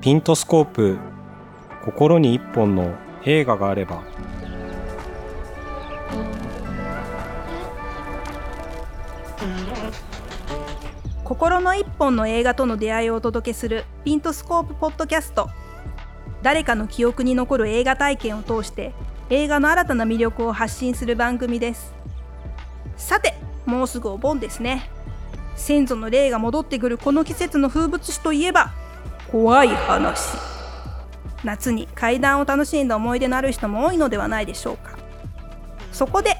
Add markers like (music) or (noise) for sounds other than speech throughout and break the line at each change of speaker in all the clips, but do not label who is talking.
ピントスコープ心に一本の映画があれば。
心の一本の映画との出会いをお届けするピントスコープポッドキャスト。誰かの記憶に残る映画体験を通して映画の新たな魅力を発信する番組です。さてもうすぐお盆ですね。先祖の霊が戻ってくるこの季節の風物詩といえば怖い話。夏に怪談を楽しんだ思い出のある人も多いのではないでしょうか。そこで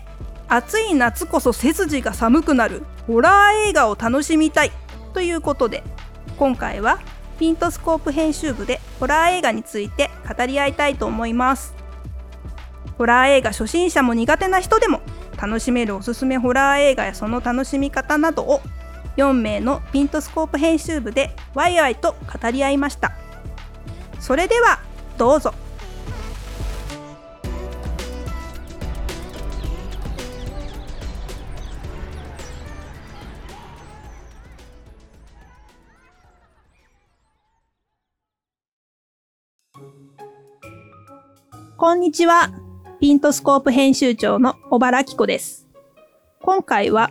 暑い夏こそ背筋が寒くなるホラー映画を楽しみたいということで今回はピントスコープ編集部でホラー映画について語り合いたいと思います。ホラー映画初心者も苦手な人でも楽しめるおすすめホラー映画やその楽しみ方などを4名のピントスコープ編集部でワイワイと語り合いましたそれではどうぞこんにちは。ピントスコープ編集長の小原希子です。今回は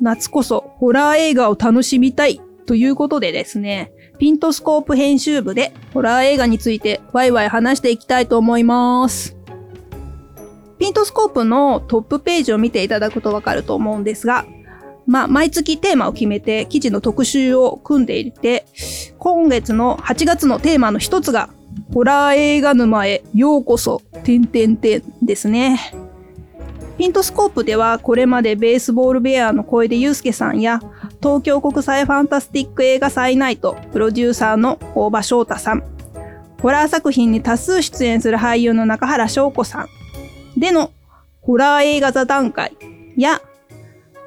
夏こそホラー映画を楽しみたいということでですね、ピントスコープ編集部でホラー映画についてワイワイ話していきたいと思います。ピントスコープのトップページを見ていただくとわかると思うんですが、まあ、毎月テーマを決めて記事の特集を組んでいて、今月の8月のテーマの一つが、ホラー映画沼へようこそ、てんてんてんですね。ピントスコープではこれまでベースボールベアの小出祐介さんや東京国際ファンタスティック映画祭ナイトプロデューサーの大場翔太さん、ホラー作品に多数出演する俳優の中原翔子さん。でのホラー映画座談会や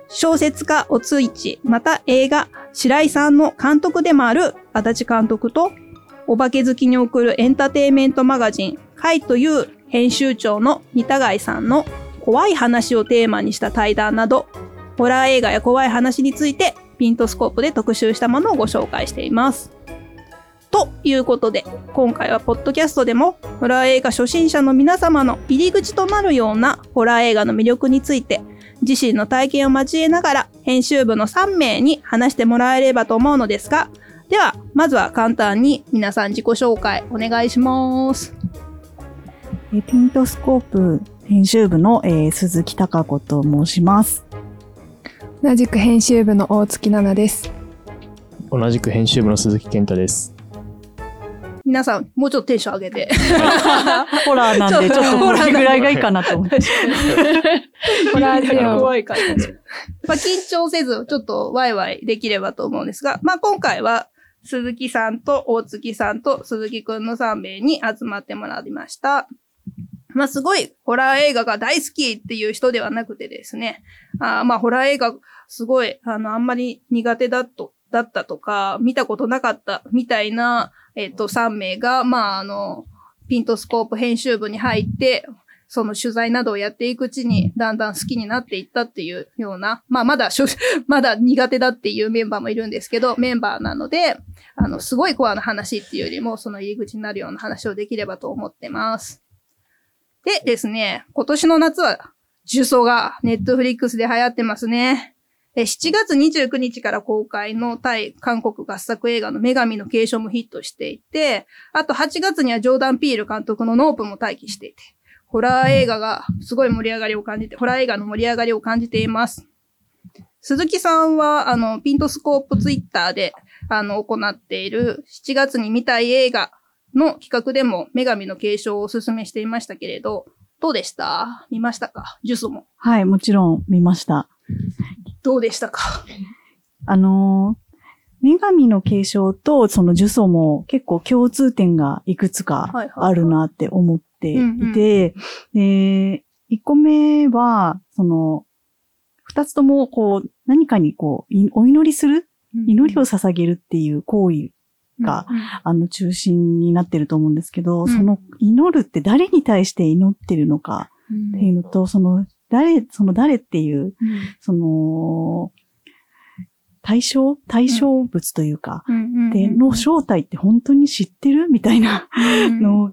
小説家おついち、また映画白井さんの監督でもある足立監督とお化け好きに送るエンターテインメントマガジン、カイという編集長の三田貝さんの怖い話をテーマにした対談など、ホラー映画や怖い話についてピントスコープで特集したものをご紹介しています。ということで、今回はポッドキャストでもホラー映画初心者の皆様の入り口となるようなホラー映画の魅力について、自身の体験を交えながら編集部の3名に話してもらえればと思うのですが、では、まずは簡単に皆さん自己紹介お願いします。
えピントスコープ編集部の、えー鈴木貴子と申します。
同じく編集部の大月奈々です。
同じく編集部の鈴木健太です。
皆さん、もうちょっとテンション上げて。
ホラーなんで、ちょっとこれぐらいがいいかなと思って。
ホラージオ
怖い感じ。まあ、緊張せず、ちょっとワイワイできればと思うんですが、まあ、今回は、鈴木さんと大月さんと鈴木くんの3名に集まってもらいました。まあ、すごいホラー映画が大好きっていう人ではなくてですね、あまあ、ホラー映画すごい、あの、あんまり苦手だと、だったとか、見たことなかったみたいな、えっ、と、3名が、まあ、あの、ピントスコープ編集部に入って、その取材などをやっていくうちに、だんだん好きになっていったっていうような、まあ、まだ、(laughs) まだ苦手だっていうメンバーもいるんですけど、メンバーなので、あの、すごいコアな話っていうよりも、その入り口になるような話をできればと思ってます。でですね、今年の夏は、呪詛がネットフリックスで流行ってますね。7月29日から公開の対韓国合作映画の女神の継承もヒットしていて、あと8月にはジョーダン・ピール監督のノープも待機していて、ホラー映画がすごい盛り上がりを感じて、ホラー映画の盛り上がりを感じています。鈴木さんは、あの、ピントスコープツイッターで、あの、行っている7月に見たい映画の企画でも女神の継承をお勧めしていましたけれど、どうでした？見ましたか？ジュソも。
はい、もちろん見ました。
どうでしたか？
あのー女神の継承とその呪詛も結構共通点がいくつかあるなって思っていて、で、1個目は、その、二つともこう、何かにこう、いお祈りする？祈りを捧げるっていう行為が、あの、中心になってると思うんですけど、
うん。
その祈るって誰に対して祈ってるのか
うん。
っていうのと、その、誰、その誰っていう、その、対象対象物というか、で、の正体って本当に知ってるみたいなの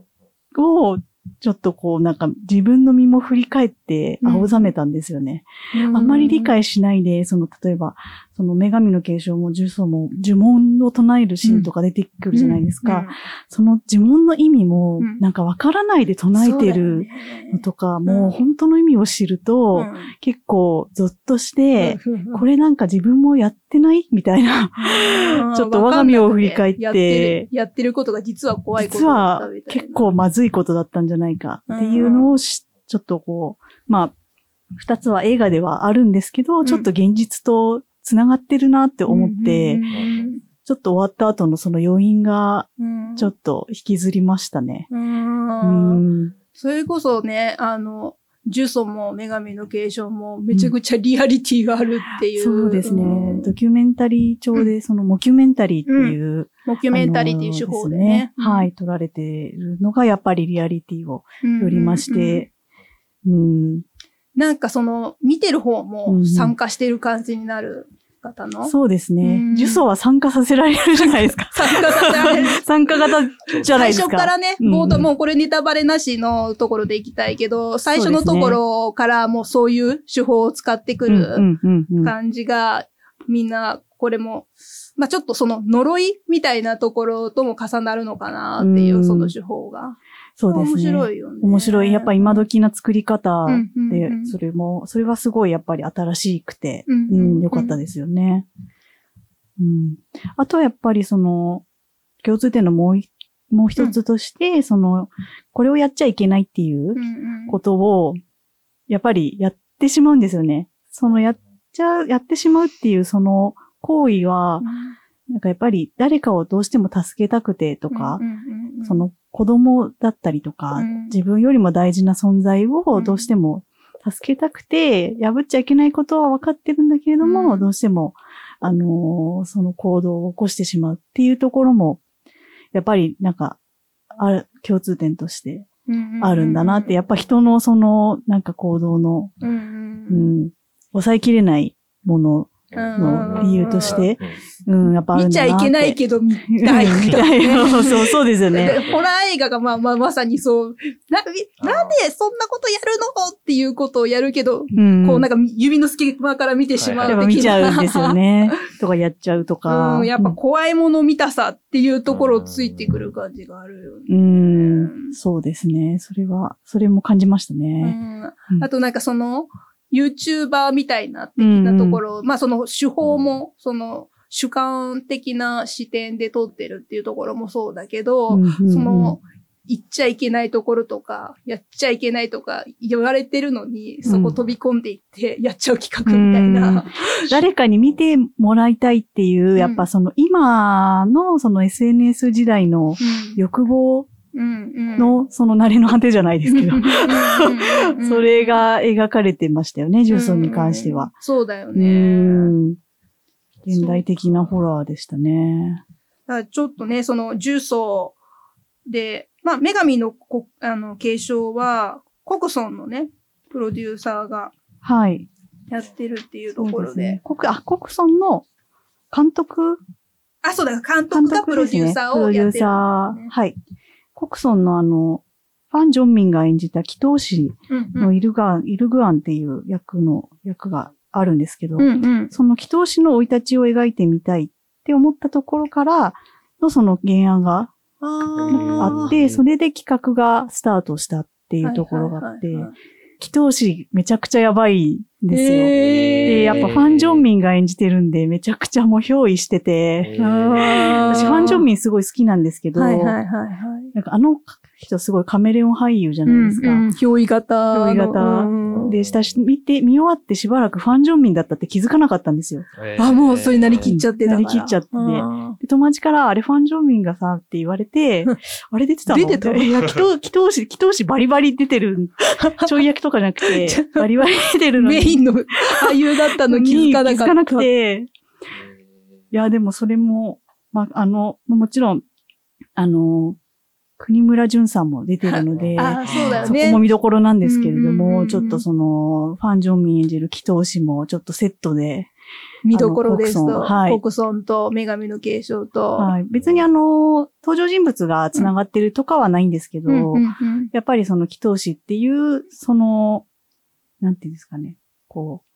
を、ちょっとこうなんか自分の身も振り返って青ざめたんですよね。
うん。
あんまり理解しないで、その例えば、その女神の継承も呪詛も呪文を唱えるシーンとか出てくるじゃないですか。その呪文の意味も
うん。
なんかわからないで唱えてるのとか、もう本当の意味を知ると、結構ゾッとして、これなんか自分もやってないみたいな。ちょっと我が身を振り返って
やってるやってることが実は怖いこと
実
だっ
は
たみたいな。
結構まずいことだったんじゃないかっていうのをしちょっとこう、まあ、二つは映画ではあるんですけど、
ん。
ちょっと現実と繋がってるなって思って、
うん
ちょっと終わった後のその余韻が
うん
ちょっと引きずりましたね。
う
うんん。
それこそね、あの、呪詛も女神の継承もめちゃくちゃリアリティがあるっていう。
そうですね。
ん
ドキュメンタリー調で、そのモキュメンタリーっていう、
モキュメンタリーっていう手法でね。
あのはい、撮られているのがやっぱりリアリティを
うん。
よりまして、うん
なんかその、見てる方
う
も
ん
参加してる感じになる方の？
そうですね
うん。
呪詛は参加させられるじゃないですか。(laughs)
参加させられる。(laughs)
参加型じゃないですか。
最初からね、
うん
冒頭もうこれネタバレなしのところでいきたいけど、最初のところからもうそういう手法を使ってく
うん
る感じが、みんな、これも、まあちょっとその呪いみたいなところとも重なるのかなっていうう、
ん
その手法が。
そうですね。
面白いよね。
面白い。やっぱ今時な作り方
うんうん
で
う、ん
それも、それはすごいやっぱり新しくて、
うん
う
うん
ん、良かったですよね。うん。あとはやっぱりその、共通点のもうい、もう一つとして、その、これをやっちゃいけないっていう
うんうん
ことを、やっぱりやってしまうんですよね。そのやっちゃう、やってしまうっていうその行為は、なんかやっぱり誰かをどうしても助けたくてとか
うん、うんうん
その子供だったりとか、
うん。
自分よりも大事な存在をどうしても助けたくて、破っちゃいけないことは分かってるんだけれども、
うん。
どうしても、あのーその行動を起こしてしまうっていうところも、やっぱりなんか、ある、共通点としてあるんだなって、やっぱ人のその、なんか行動の、
うん、
抑えきれないものの理由として、うん、やっぱ。
見ちゃいけないけど見
うん
たい。
見たい。そう、そうですよね。(laughs)
でホラー映画がまあまあまさにそう、な、みなんでそんなことやるのっていうことをやるけど、
うん
こうなんか指の隙間から見てしまう
やっぱ
的な
見ちゃうんですよ。ね。(laughs) とかやっちゃうとか。
うん、やっぱ怖いもの見たさっていうところついてくる感じがあるよね。
うん、そうですね。それは、それも感じました
う
ね。
ん
うん
あとなんかその、YouTuber みたいな的なところ、まあその手法も、その主観的な視点で撮ってるっていうところもそうだけど、
うんうんうん。
その、言っちゃいけないところとか、やっちゃいけないとか言われてるのに、そこ飛び込んでいって、やっちゃう企画みたいな。
誰かに見てもらいたいっていう、
ん
やっぱその今のその SNS 時代の欲望
うん。うん
のその慣れの果てじゃないですけど、
ど
それが描かれてましたよね、重曹に関しては。。
そうだよ
う
ね。
ん。現代的なホラーでしたね。
ちょっとね、その重曹で、まあ、女神のこあの継承は、コクソンのね、プロデューサーが
はい。
やってるっていうところで。
そうすね。コクあ、コクソンの監督？
あ、そうだ、監
監
督がプロデュー。サーをやってる、
プロデューサー。はい。コクソンのあの、ファン・ジョンミンが演じた祈祷師
うんうん。
のイルガン、イルグアンっていう役の、役があるんですけど、
うんうん。
その祈祷師の生い立ちを描いてみたいって思ったところからのその原案があ
あ
って、それで企画がスタートしたっていうところがあって、祈祷師めちゃくちゃやばいんですよ。で、やっぱファン・ジョンミンが演じてるんで、めちゃくちゃもう憑依してて、私ファン・ジョンミンすごい好きなんですけど、
はいはいはいはい。
なんかあの人すごいカメレオン俳優じゃないですか。
うんうん憑依型の。
憑依型
うん
で、したし、見て、見終わってしばらくファン・ジョンミンだったって気づかなかったんですよ。
あ、もうそれなりきっちゃってたから。
なりきっちゃってて
うん
で友達から、あれファン・ジョンミンがさ、って言われて、(laughs) あれ出てたの？
出てた
いや、祈祷、(laughs) 祈祷師、祈祷師バリバリ出てる。(laughs) ちょい役とかじゃなくて、バリバリ出てるのに。
メインの俳優だったの気づかなかった。
気づかなくて。いや、でもそれも、まあ、あの、もちろん、あの、国村淳さんも出てるので、(laughs)
あ、そうだよね。
そこも見どころなんですけれども、
ん
ちょっとその、ファン・ジョンミン演じる祈祷師もちょっとセットで
見どころですと、
はい
国村と女神の継承と、
はい。別にあの、登場人物が繋がってるとかはないんですけど、やっぱりその祈祷師っていう、その、なんていうんですかね、こう、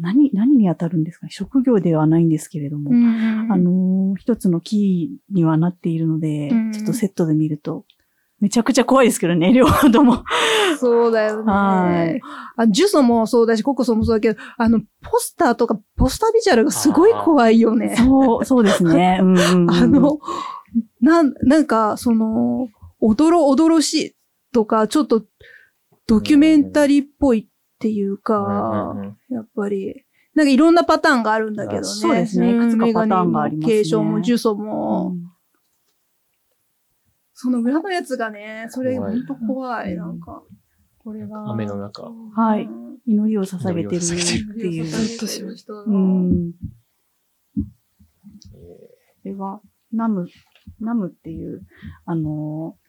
何、何に当たるんですかね？職業ではないんですけれども、あの、一つのキーにはなっているので、
うん
ちょっとセットで見ると、めちゃくちゃ怖いですけどね、(laughs) 両方とも。
そうだよね。
はい
あジュソもそうだし、ココソもそうだけど、あの、ポスターとか、ポスタービジュアルがすごい怖いよね。
そう、そうですね。(laughs) うん
あの、なん、なんか、その、おどろおどろしいとか、ちょっと、ドキュメンタリーっぽいっていうか、やっぱり、なんかいろんなパターンがあるんだけどね。
そうですねいくつかパターンがありますね
継承も、ジュソも、
うん
その裏のやつがね、それ
怖い
ほんと怖い、なんか。これが。
雨の中。
はい
うん
祈りを捧げてるっていう。
ずっとしました。
うん。これは、ナム、ナムっていう、あのー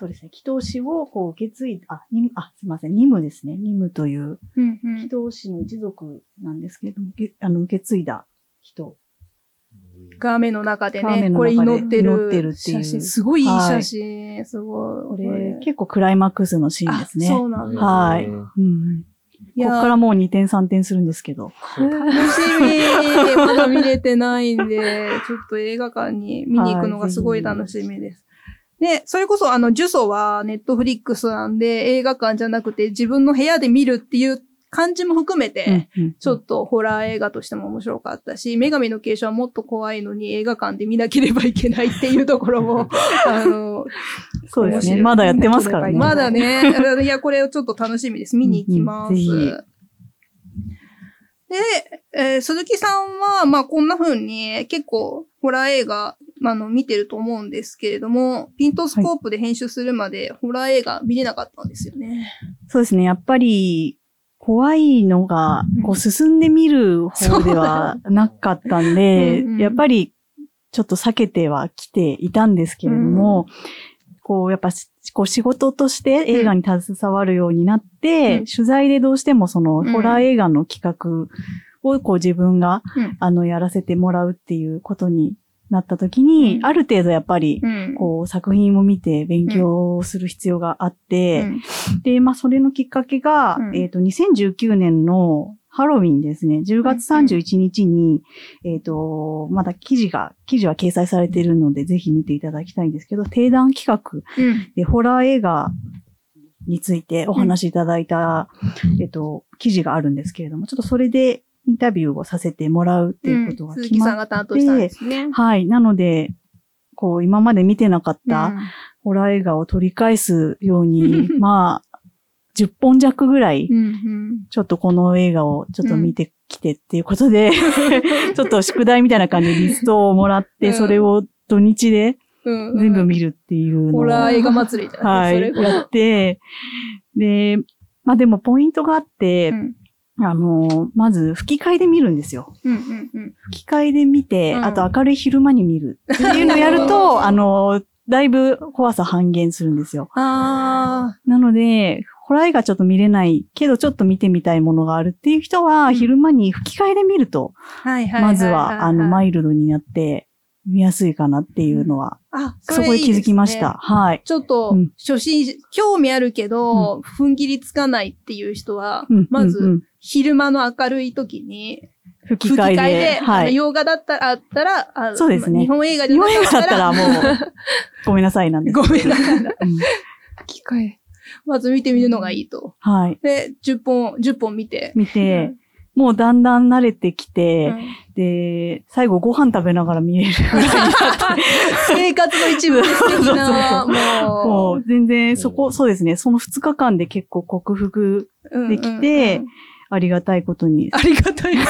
そうですね、祈祷師をこう受け継いあ、ニあ、すいません、ニムですね。ニムという
うんうん
祈祷師の一族なんですけれども、げあの、受け継いだ人。
画面の中でね、これ祈ってる
祈ってるっていう。
すごいいい写真。すごい。
これ、結構クライマックスのシーンですね。
あそうなんだ。
はい
うん
ここからもう2点3点するんですけど。
楽しみ。まだ見れてないんで、ちょっと映画館に見に行くのがすごい楽しみです。で、それこそあの、ジュソはネットフリックスなんで映画館じゃなくて自分の部屋で見るっていう感じも含めて、ちょっとホラー映画としても面白かったし、女神の継承はもっと怖いのに映画館で見なければいけないっていうところも、(laughs) あの、
そうですね。まだやってますからね。
まだね、(laughs) いや、これをちょっと楽しみです。見に行きます。
うんうんぜ
で、えー鈴木さんは、まあ、こんな風に結構ホラー映画、あの、見てると思うんですけれども、ピントスコープで編集するまでホラー映画見れなかったんですよね。
そうですね。やっぱり、怖いのが、こう、進んでみる方ではなかったんで (laughs)
うんうん、
やっぱり、ちょっと避けてはきていたんですけれども、こう、やっぱし、こう、仕事として映画に携わるようになって、
うん。
取材でどうしてもその、
うん。
ホラー映画の企画を、こう、自分が、
うん。
あの、やらせてもらうっていうことになった時に、
うん
ある程度やっぱり、
うん。
こう、作品を見て勉強する必要があって、
うん
で、まあ、それのきっかけが、
うん
えっ、と、2019年のハロウィンですね。10月31日に、えっ、と、まだ記事が、記事は掲載されているので、ぜひ見ていただきたいんですけど、定談企画
うん。
で、ホラー映画についてお話しいただいた、えっ、と、記事があるんですけれども、ちょっとそれでインタビューをさせてもらうっていうことが
鈴木さん
決まっ
が担当したんですね。
はい。なので、こう、今まで見てなかった、ホラー映画を取り返すように、(laughs) まあ、10本弱ぐらい、
うん。うん。
ちょっとこの映画をちょっと見てきてっていうことで、(laughs) ちょっと宿題みたいな感じでリストをもらって、
うん
それを土日で
うん。
全部見るっていうのを、
ホラー映画祭りだよね。
はい、
それこそ
やって、で、まあでもポイントがあって
う、ん。
あの、まず吹き替えで見るんですよ。
うんうんうん。
吹き替えで見て、
うん
あと明るい昼間に見るっていうのをやると、あの、だいぶ怖さ半減するんですよ。
あ
なので、ホラー映画ちょっと見れないけど、ちょっと見てみたいものがあるっていう人は、
うん
昼間に吹き替えで見ると。まずは、あの、マ
イ
イルドになって、見やすいかなっていうのは、
あ、
そこで気づきました。。はい。
ちょっと
うん、
初心者、興味あるけど、踏ん切りつかないっていう人は
うん、
まず、
うんうん
昼間の明るい時に、
吹
吹き
き替えで。
替えで、あ
はい。
の洋画だったら、あったら、あ
そうですね
日本映画じゃな
日本映画だったらもう、(laughs) ごめんなさいなんです
ごめんなさい。
うん
機械。
まず見てみるのがいいと。
はい。
で、10本、10本見て。
見て、もうだんだん慣れてき
う
て、
ん
で、最後ご飯食べながら見れる。(laughs)
生活の一部です的な、(laughs) も
もう全然そこ、そうですね。その2日間で結構克服
う、
できて
うんうんうん
ありがたいことに。
ありがたい。(laughs) で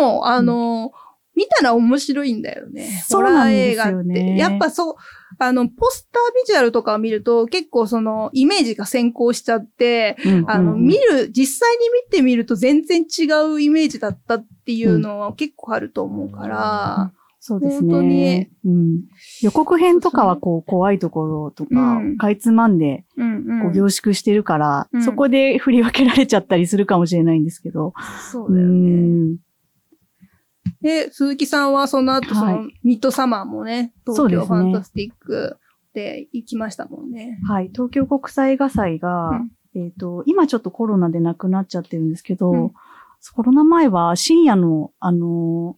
も、あの、見たら面白いんだよね。ホラー映画って。やっぱそう、あの、ポスタービジュアルとかを見ると、結構その、イメージが先行しちゃって、あの、見る、実際に見てみると全然違うイメージだったっていうのは結構あると思うから、
そうです
本当に
ね。うん。予告編とかはこう怖いところとか、
うん
かいつまんで
うん
こう凝縮してるから、
うん
そこで振り分けられちゃったりするかもしれないんですけど。
そうだよね。
ん。
で、鈴木さんはその後、そ
は
の、ミッドサマーもね、東
そうですね
京ファンタスティックで行きましたもんね。
はい。東京国際映画祭が、えっ、と、今ちょっとコロナでなくなっちゃってるんですけど、
うん
コロナ前は深夜の、あの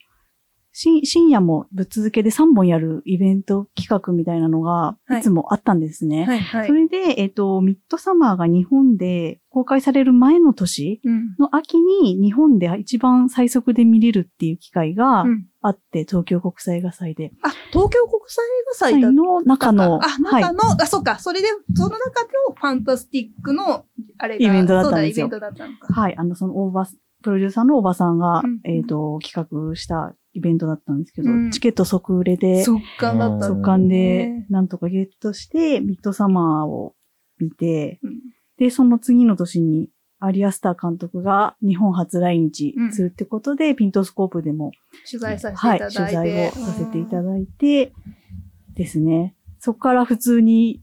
深夜もぶっ続けで3本やるイベント企画みたいなのが
はい
いつもあったんですね。
はいはい
そ。れで、えっ、と、ミッドサマーが日本で公開される前の年
うん。
の秋に日本で一番最速で見れるっていう機会が
うん
あって、東京国際映画祭で。
あ、東京国際映画祭
の中の、
あ、
はい
中の、あ、そっか。それで、その中のファンタスティックの、あれが、
イベントだったんですよ
イベントだったのか。
はい、あの、その、大場、プロデューサーのおばさんが、
うん
えっ、と、企画したイベントだったんですけど、
うん
チケット即売れで、
速乾だった
速
の
乾で
ね、
なんとかゲットして、ミッドサマーを見て、
うん
で、その次の年に、アリアスター監督が日本初来日するってことで、ピントスコープでも、
取材させて
はいい、
た
取
だいて。
材をさせていただいて、ですね。そこから普通に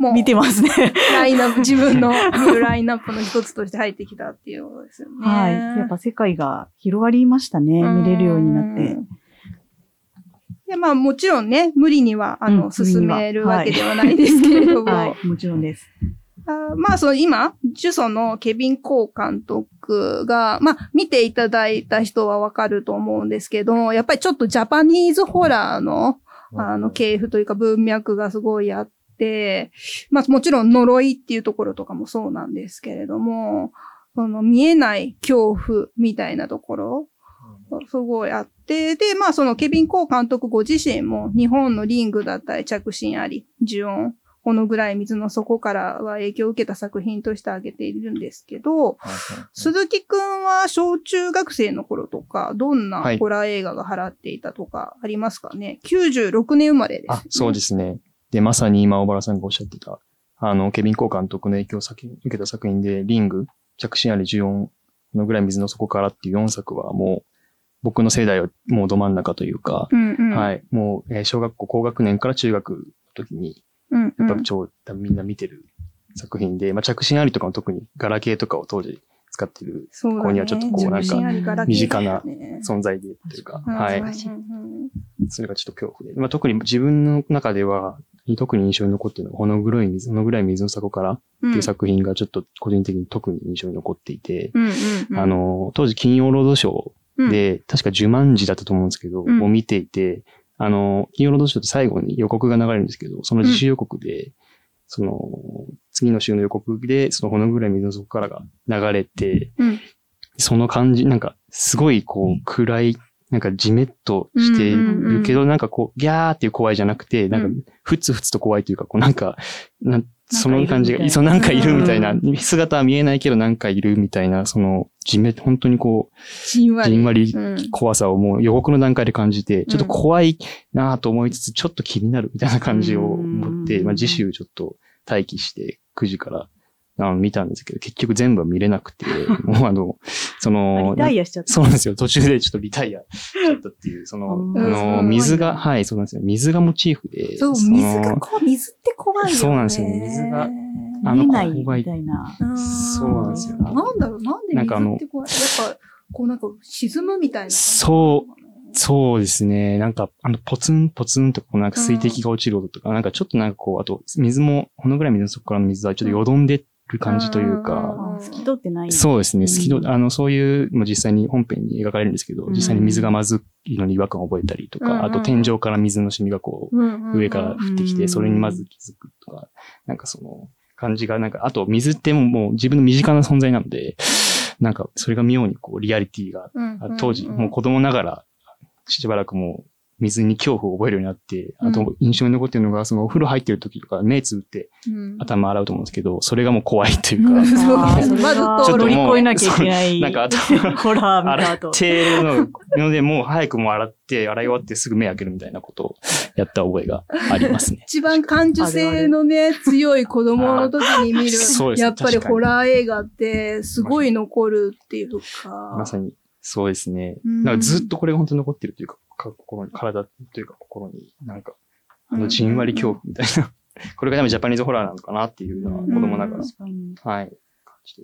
もう、
見てますね。
ラインナップ、(laughs) 自分の見るラインナップの一つとして入ってきたっていうことですよね。
はい。やっぱ世界が広がりましたね。見れるようになって。
うん。で、まあもちろんね、無理には、あの、
うん
進めるわけではないですけれども、
はい、もちろんです。
あーまあ、その今、ジュソのケビン・コー監督が、まあ、見ていただいた人はわかると思うんですけど、やっぱりちょっとジャパニーズホラーの、あの、系譜というか文脈がすごいあって、まあ、もちろん呪いっていうところとかもそうなんですけれども、その見えない恐怖みたいなところ、すごいあって、で、まあそのケビン・コー監督ご自身も日本のリングだったり着信あり、呪音、このぐらい水の底からは影響を受けた作品として挙げているんですけど、鈴木くんは小中学生の頃とか、どんな
はい
ホラー映画が払っていたとかありますかね、?96 年生まれです、ね。
あ、そうですね。で、まさに今、小原さんがおっしゃってた、あの、ケビン・コー監督の影響を先受けた作品で、リング、着信あり14のぐらい水の底からっていう4作はもう、僕の世代はもうど真ん中というか、
うんうん。。
はいい。もう、えー小学校高学年から中学の時に、
うんうん
やっぱ超、みんな見てる作品で、まあ、着信ありとかも特にガラケーとかを当時使ってる
そうだね
ここにはちょっとこうなんか身近な
ね
存在でというか、
うん
はい。それがちょっと恐怖で。まあ、特に自分の中では、特に印象に残っているのは、ほの黒い水、ほのぐらい水の底からっていう作品がちょっと個人的に特に印象に残っていて、
うんうんうん。
あの、当時金曜ロードショーで、確か呪文字だったと思うんですけど、
うん。
を見ていて、あの、金曜ロードショーって最後に予告が流れるんですけど、その自主予告で、その、次の週の予告で、そのほのぐらい水の底からが流れて、
うん。
その感じ、なんか、すごいこう、暗い、なんかジメッとしてるけど、なんかこう、ギャーっていう怖いじゃなくて、なんか、ふつふつと怖いというか、こうなんか、なんその感じが、そう、なんかいるみたいな、姿は見えないけどなんかいるみたいな、その、じめ、本当にこう、
じんわり。
わり
うん。
怖さをもう予告の段階で感じて、ちょっと怖いなぁと思いつつ、ちょっと気になるみたいな感じを思って、
うん。
まあ次週ちょっと待機して9時からあの見たんですけど、結局全部は見れなくて、(laughs) もうあの、その、
リタイアしちゃった。
そうなんですよ。途中でちょっとリタイアしちゃったっていう、その、
うん
あ
うん
の、水が、はい、そうなんですよ。水がモチーフで。
そう、
その
水がこう、水って怖いよね。
そうなんですよね水があの
見えない
怖い
みたいな。
うん
そうなんですよ
なんだろう、なんで
なんかあの
水って怖いやっぱ、こうなんか沈むみたいな。
そうそうですね。なんか、あの、ポツンポツンとこうなんか水滴が落ちる音とか、なんかちょっとなんかこう、あと、水も、このぐらい水の底からの水はちょっとよどんでる感じというか、
うん
透き通ってない。
そうですね。好き
うん
ど、あの、そういう、もう実際に本編に描かれるんですけど、
うん。
実際に水がまずいのに違和感を覚えたりと
うんうん。
か、あと天井から水の染みがこう、上から降ってきて、
うん
それにまず気づくとか、なんかその感じが、なんか、あと水ってもうもう自分の身近な存在なので、なんかそれが妙にこうリアリティが、
うんうん
あ当時、もう子供ながら、しばらくもう水に恐怖を覚えるようになって、あ
う
と印象に残ってるのが、そのお風呂入ってる時とか目つぶって
うん。
頭洗うと思うんですけど、それがもう怖いというか、
うん。そう。(laughs) まず
は
通る
乗り越えなきゃいけない。
なんかあと (laughs)
ホラー見た
洗
後
っ。(laughs) てるのので、もう早くもう洗って、洗い終わってすぐ目開けるみたいなことをやった覚えがありますね。
一番感受性のね、強い子供の時に見るやっぱりホラー映画ってすごい残るっていうか。
まさに、そうですね。
うん。
なんかずっとこれが本当に残ってるというか、か心に、体というか心に、なんか、あの、じんわり恐怖みたいな。(laughs) これが多分ジャパニーズホラーなのかなっていうのは、子供ながら。はい。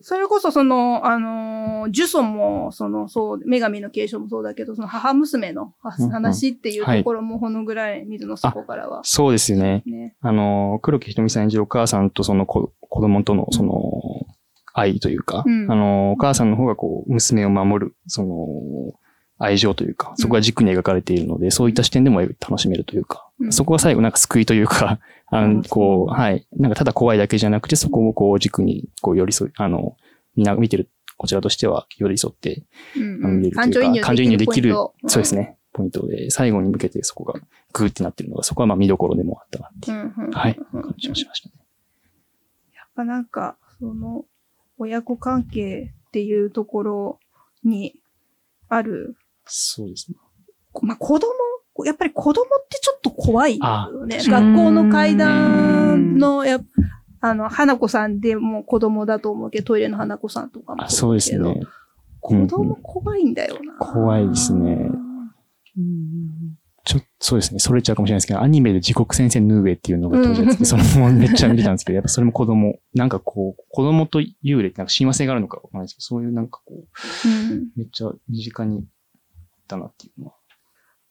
それこそその、あのー、ジュソンも、その、そう、女神の継承もそうだけど、その母娘のは
うんうん
話っていうところもほのぐらい水の底からは。
そうですよね。
ね。
あの、黒木ひとみさん演じるお母さんとその子子供とのその愛というか、
うん
あの、お母さんの方がこう、娘を守る、その、愛情というか、そこが軸に描かれているので、そういった視点でも楽しめるというか、
うん。
そこが最後なんか救いというか、あの、こう、はい。なんかただ怖いだけじゃなくて、そこをこう軸にこう寄り添い、あの、みんな見てるこちらとしては寄り添って、
うん
あの見れると
感情移入
いうか、感情移入できる、そうです。ね、ポイントで、最後に向けてそこがグーってなってるのが、そこはまあ見どころでもあったなっていう、
うんうん
はい、
うん。
感じがしましたね。
やっぱなんか、その、親子関係っていうところにある、
そうですね。
まあ、子供、やっぱり子供ってちょっと怖いよね。
あ
学校の階段の、やっあの、花子さんでも子供だと思うけど、トイレの花子さんとかも
あそうです
だけど
ね。
子供怖いんだよな。
怖いですね。
うん
ちょそうですね。それちゃうかもしれないですけど、アニメで地獄先生ヌーエっていうのが当時やってて、(laughs) それもめっちゃ見てたんですけど、やっぱそれも子供、なんかこう、子供と幽霊ってなんか親和性があるのかわかんないですけど、そういうなんかこう、
うん
めっちゃ身近にあったなっていうのは。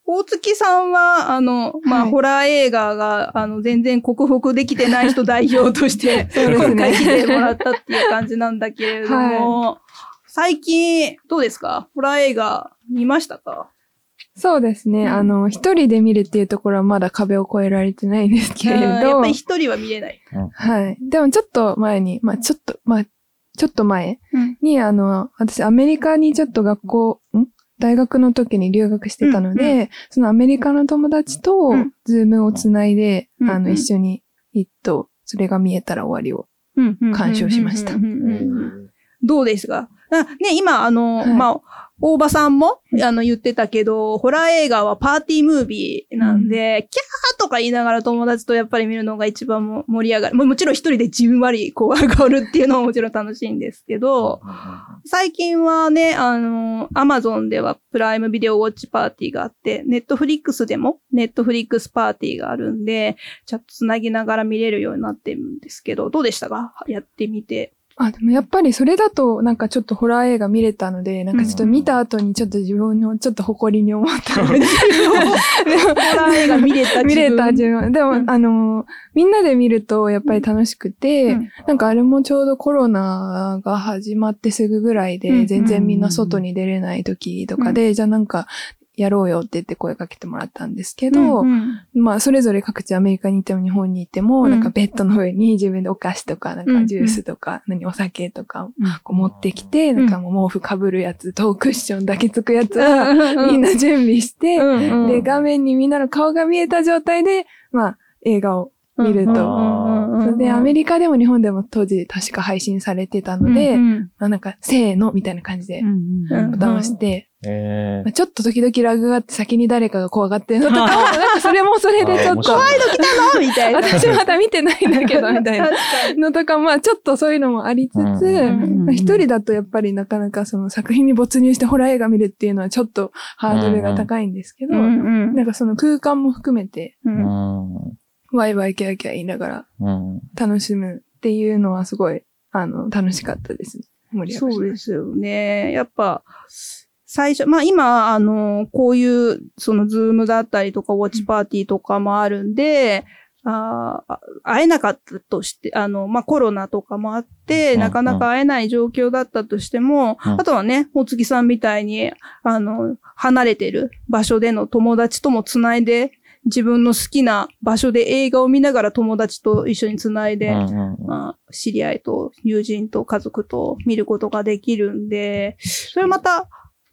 大月さんは、あの、まあ、
はい。
ホラー映画が、あの、全然克服できてない人代表として、(laughs)
そうですね。
今回来てもらったっていう感じなんだけれども、最近、どうですか？ホラー映画見ましたか？
そうですね。あの、一人で見るっていうところはまだ壁を越えられてないんですけれど。
うんやっぱり、一人は見れない。
はい。でもちょっと前に、まあちょっと、まあ、ちょっと前
うん。
に、あの、私アメリカにちょっと学校、ん？大学の時に留学してたので、
うん
そのアメリカの友達と
うん、
ズームをつないで、あの、
うん。うん
一緒にイット、それが見えたら終わりを。鑑賞しました。
うんうんうんうん。どうですか？あね、今、あの、
はい。
まあ、大場さんも、あの、言ってたけど、ホラー映画はパーティームービーなんで、キャーとか言いながら友達とやっぱり見るのが一番も盛り上がる。ももちろん一人でじんわりこう上がるっていうのももちろん楽しいんですけど、最近はね、あの、アマゾンではプライムビデオウォッチパーティーがあって、ネットフリックスでもネットフリックスパーティーがあるんで、チャットつなぎながら見れるようになってるんですけど、どうでしたか？やってみて。
あ、でもやっぱりそれだと、なんかちょっとホラー映画見れたので、なんかちょっと見た後にちょっと自分のちょっと誇りに思ったので。(laughs) で
ホラー映画見れた
も見れた自
分。
分。でも、
うん
あの、みんなで見るとやっぱり楽しくて、
うん
なんかあれもちょうどコロナが始まってすぐぐらいで、
うん
全然みんな外に出れない時とかで、じゃあなんか、やろうよって言って声かけてもらったんですけど、
うん
まあ、それぞれ各地アメリカに行っても日本に行っても、
うん。
なんかベッドの上に自分でお菓子とか、なん
うん。
かジュースとか、何、お酒とかこう持ってきて、
ん。
なんかもう毛布かぶるやつとクッションだけつくやつは、みんな準備して、
うん。
で、画面にみんなの顔が見えた状態で、まあ、映画を見ると。それで、アメリカでも日本でも当時確か配信されてたので、
うん
まあ、なんか、せーのみたいな感じで
うん
ボタンを押して、
え
まあ、ちょっと時々ラグがあって先に誰かが怖がってるのとかも、(laughs) なんかそれもそれでちょっと、
あー面白い。
のみたい。な。
私まだ見てないんだけど、みたいな。のとか、まあちょっとそういうのもありつつ、
うん
まあ一人だとやっぱりなかなかその作品に没入してホラー映画見るっていうのはちょっとハードルが高いんですけど、
うん
なんかその空間も含めて、
う
うんん。
ワイワイキャーキャー言いながら
うん。
楽しむっていうのはすごい、あの、楽しかったですね。盛り上がり
そうですよね。やっぱ、最初、まあ今、あの、こういう、そのズームだったりとか、ウォッチパーティーとかもあるんで、あー会えなかったとして、あの、まあコロナとかもあって、
うん
なかなか会えない状況だったとしても、
うん
あとはね、大月さんみたいに、あの、離れてる場所での友達ともつないで、自分の好きな場所で映画を見ながら友達と一緒につないで、まあ、知り合いと友人と家族と見ることができるんで、それまた、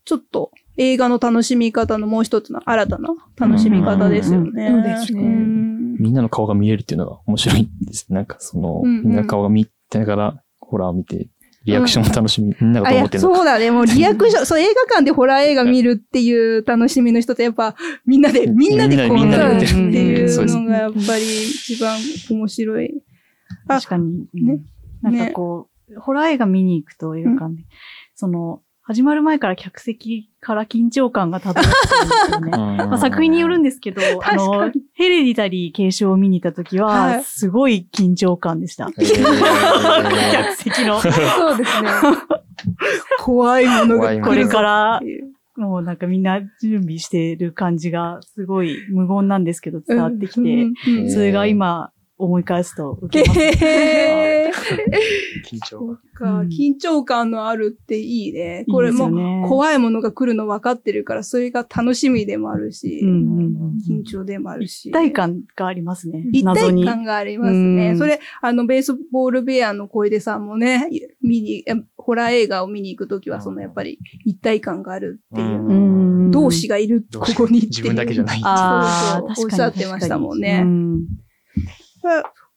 ちょっと映画の楽しみ方のもう一つの新たな楽しみ方ですよね。
そうですね。
ん。
みんなの顔が見えるっていうのが面白いです。なんかその、
うんうん。
みんなの顔が見てながら、ホラーを見て、リアクションも楽しみ、みんなが思って、るのか。
そうだね。もうリアクション、(laughs) そう、映画館でホラー映画見るっていう楽しみの一つ、やっぱ、みんなで、みんなでこう
みんな
見るって
で見てる。
いう
そう
のが、やっぱり一番面白い。あ
確かに。
ね。
うんなんかこう、ホラー映画見に行くと映画館で、その、始まる前から客席から緊張感が漂ってるんですよね。(laughs) まあ、作品によるんですけど、あの、ヘレディタリー継承を見に行った時
は
は、すごい緊張感でした。(laughs) 客席の。
そうですね。(laughs)
怖いものが来る
これからもうなんかみんな準備してる感じがすごい無言なんですけど伝わってきて、それが今思い返すと受けます。
へ (laughs) ー
緊張
そっか、
うん
緊張感のあるっていいね。これも怖いものが来るの分かってるから、それが楽しみでもあるし、
うんうんうん
緊張でもあるし。
一体感がありますね。
一。体感がありますね。
うん
それ、あの、ベースボールベアの小出さんもね、見に、えホラー映画を見に行くときは、その、やっぱり一体感があるっていうう。
ん
同志がいる、ここにっていう。
自分だけじゃない
ああ、
おっしゃってましたもんね
うん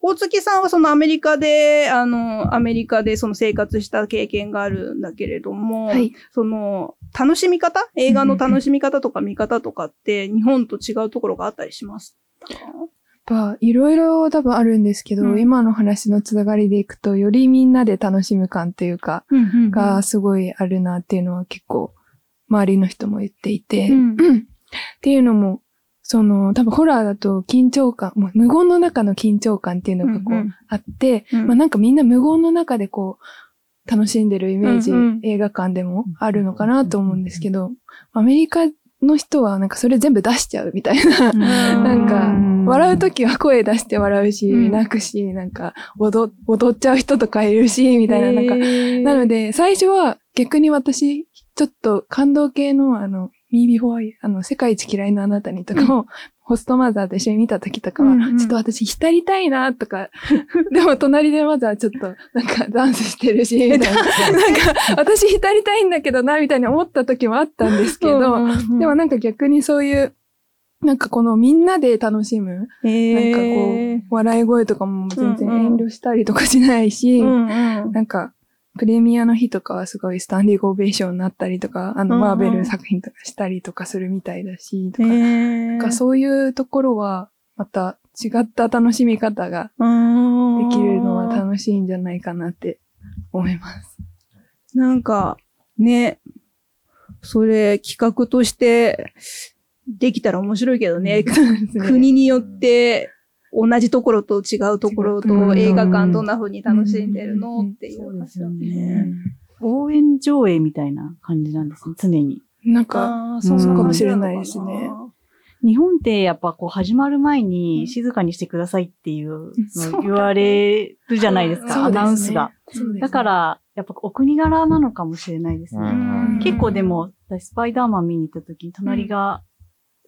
大月さんはそのアメリカで、あの、アメリカでその生活した経験があるんだけれども、
はい。
その、楽しみ方？映画の楽しみ方とか見方とかって、日本と違うところがあったりしますか？
やっぱ、いろいろ多分あるんですけど、
うん。
今の話のつながりでいくと、よりみんなで楽しむ感というか、がすごいあるなっていうのは結構、周りの人も言っていて、
うん。(clears throat)
っていうのも、その、多分ホラーだと緊張感、もう無言の中の緊張感っていうのがこう、
うんうん。
あって、
うん。
まあなんかみんな無言の中でこう、楽しんでるイメージ、
うんうん。
映画館でもあるのかなと思うんですけど、アメリカの人はなんかそれ全部出しちゃうみたいな。なんか、笑うときは声出して笑うし、
うん。
泣くし、なんか踊、踊っちゃう人とかいるし、みたいな、なんか、なので、最初は逆に私、ちょっと感動系の、あの、ミービーホワイ、あの、世界一嫌いなあなたにとかを、ホストマザーと一緒に見た時とかは、
うんうん。
ちょっと私浸りたいなとか、(laughs) でも隣でまずはちょっと、なんかダンスしてるし、みたいな。(laughs) なんか、私浸りたいんだけどな、みたいに思った時もあったんですけど、でもなんか逆にそういう、なんかこのみんなで楽しむ、なんかこう、笑い声とかも全然遠慮したりとかしないし、なんか、プレミアの日とかはすごいスタンディングオベーションになったりとか、あの、マーベル作品とかしたりとかするみたいだし、とか、なんかそういうところは、また違った楽しみ方ができるのは楽しいんじゃないかなって思います。
なんか、ね、それ企画としてできたら面白いけどね。国によって同じところと違うところ
う。
と
ん。
映画館どんな風に楽しんでるの？
うん。
っていう
そうですよ
話
ね。応援上映みたいな感じなんですね、常に。
なんか、
そうかもし
れないですね。
日本ってやっぱこう始まる前に静かにしてくださいっていう言われるじゃないですか、アナウンスが。だから、やっぱお国柄なのかもしれないですね。
うん。
結構でも、私スパイダーマン見に行った時に隣が、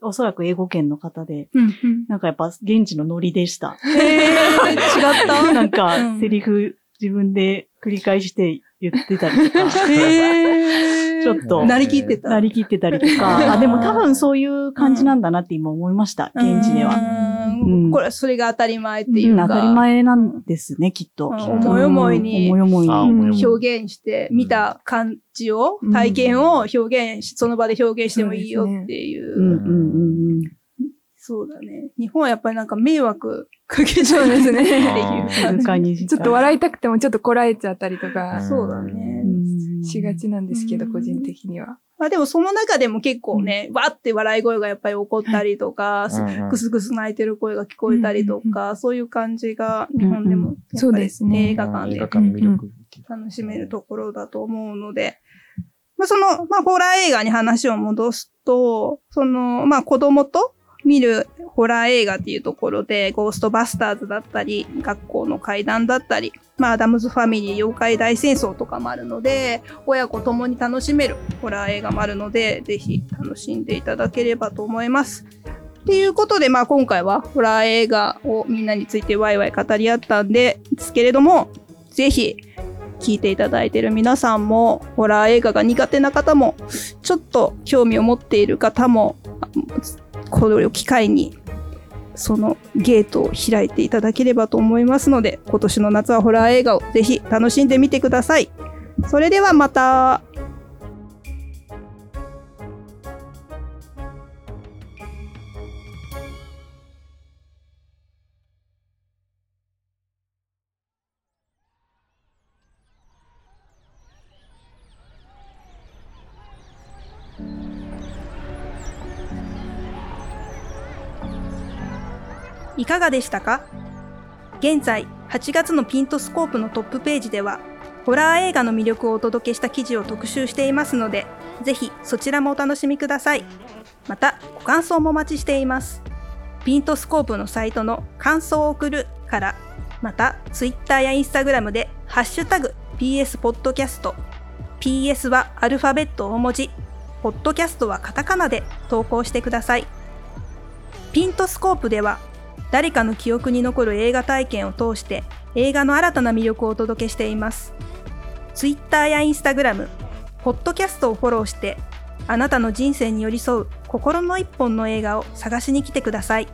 おそらく英語圏の方で、
うんうん。
なんかやっぱ現地のノリでした。
へー。違った
なんか
うん、
セリフ自分で繰り返して言ってたりとか、
へー。
ちょっと。
なりきってた。
なりきってたりとか、あ、でも多分そういう感じなんだなって今思いました、現地では。
これ、それが当たり前っていうか。
うん。当たり前なんですね、きっと。
思い思いに表現して、見た感じを、体験を表現し、その場で表現してもいいよっていう。そうだね。日本はやっぱりなんか迷惑かけちゃうんですね。
ちょっと笑いたくてもちょっとこらえちゃったりとか。
そうだね。
うん
しがちなんですけど、
うん。
個人的には。
まあでもその中でも結構ね、わって笑い声がやっぱり起こったりとか、
うん。
クスクス泣いてる声が聞こえたりとか、そういう感じが日本でも
そうですね。
映画館で楽しめるところだと思うので、まあその、まあホラー映画に話を戻すと、その、まあ子供と見るホラー映画っていうところで、ゴーストバスターズだったり、学校の怪談だったり、まあアダムズファミリー妖怪大戦争とかもあるので、親子ともに楽しめるホラー映画もあるので、ぜひ楽しんでいただければと思います。っていうことで、まあ今回はホラー映画をみんなについてワイワイ語り合ったんですけれども、ぜひ聞いていただいている皆さんも、ホラー映画が苦手な方も、ちょっと興味を持っている方も、これを機会に、そのゲートを開いていただければと思いますので、今年の夏はホラー映画をぜひ楽しんでみてください。それではまた。かがでしたか？現在、8月のピントスコープのトップページでは、ホラー映画の魅力をお届けした記事を特集していますので、ぜひそちらもお楽しみください。また、ご感想もお待ちしています。ピントスコープのサイトの感想を送るから、また、Twitter や Instagram で、ハッシュタグ PS ポッドキャスト、PS はアルファベット大文字、ポッドキャストはカタカナで投稿してください。ピントスコープでは、誰かの記憶に残る映画体験を通して、映画の新たな魅力をお届けしています。Twitter や Instagram、ポッドキャストをフォローして、あなたの人生に寄り添う心の一本の映画を探しに来てください。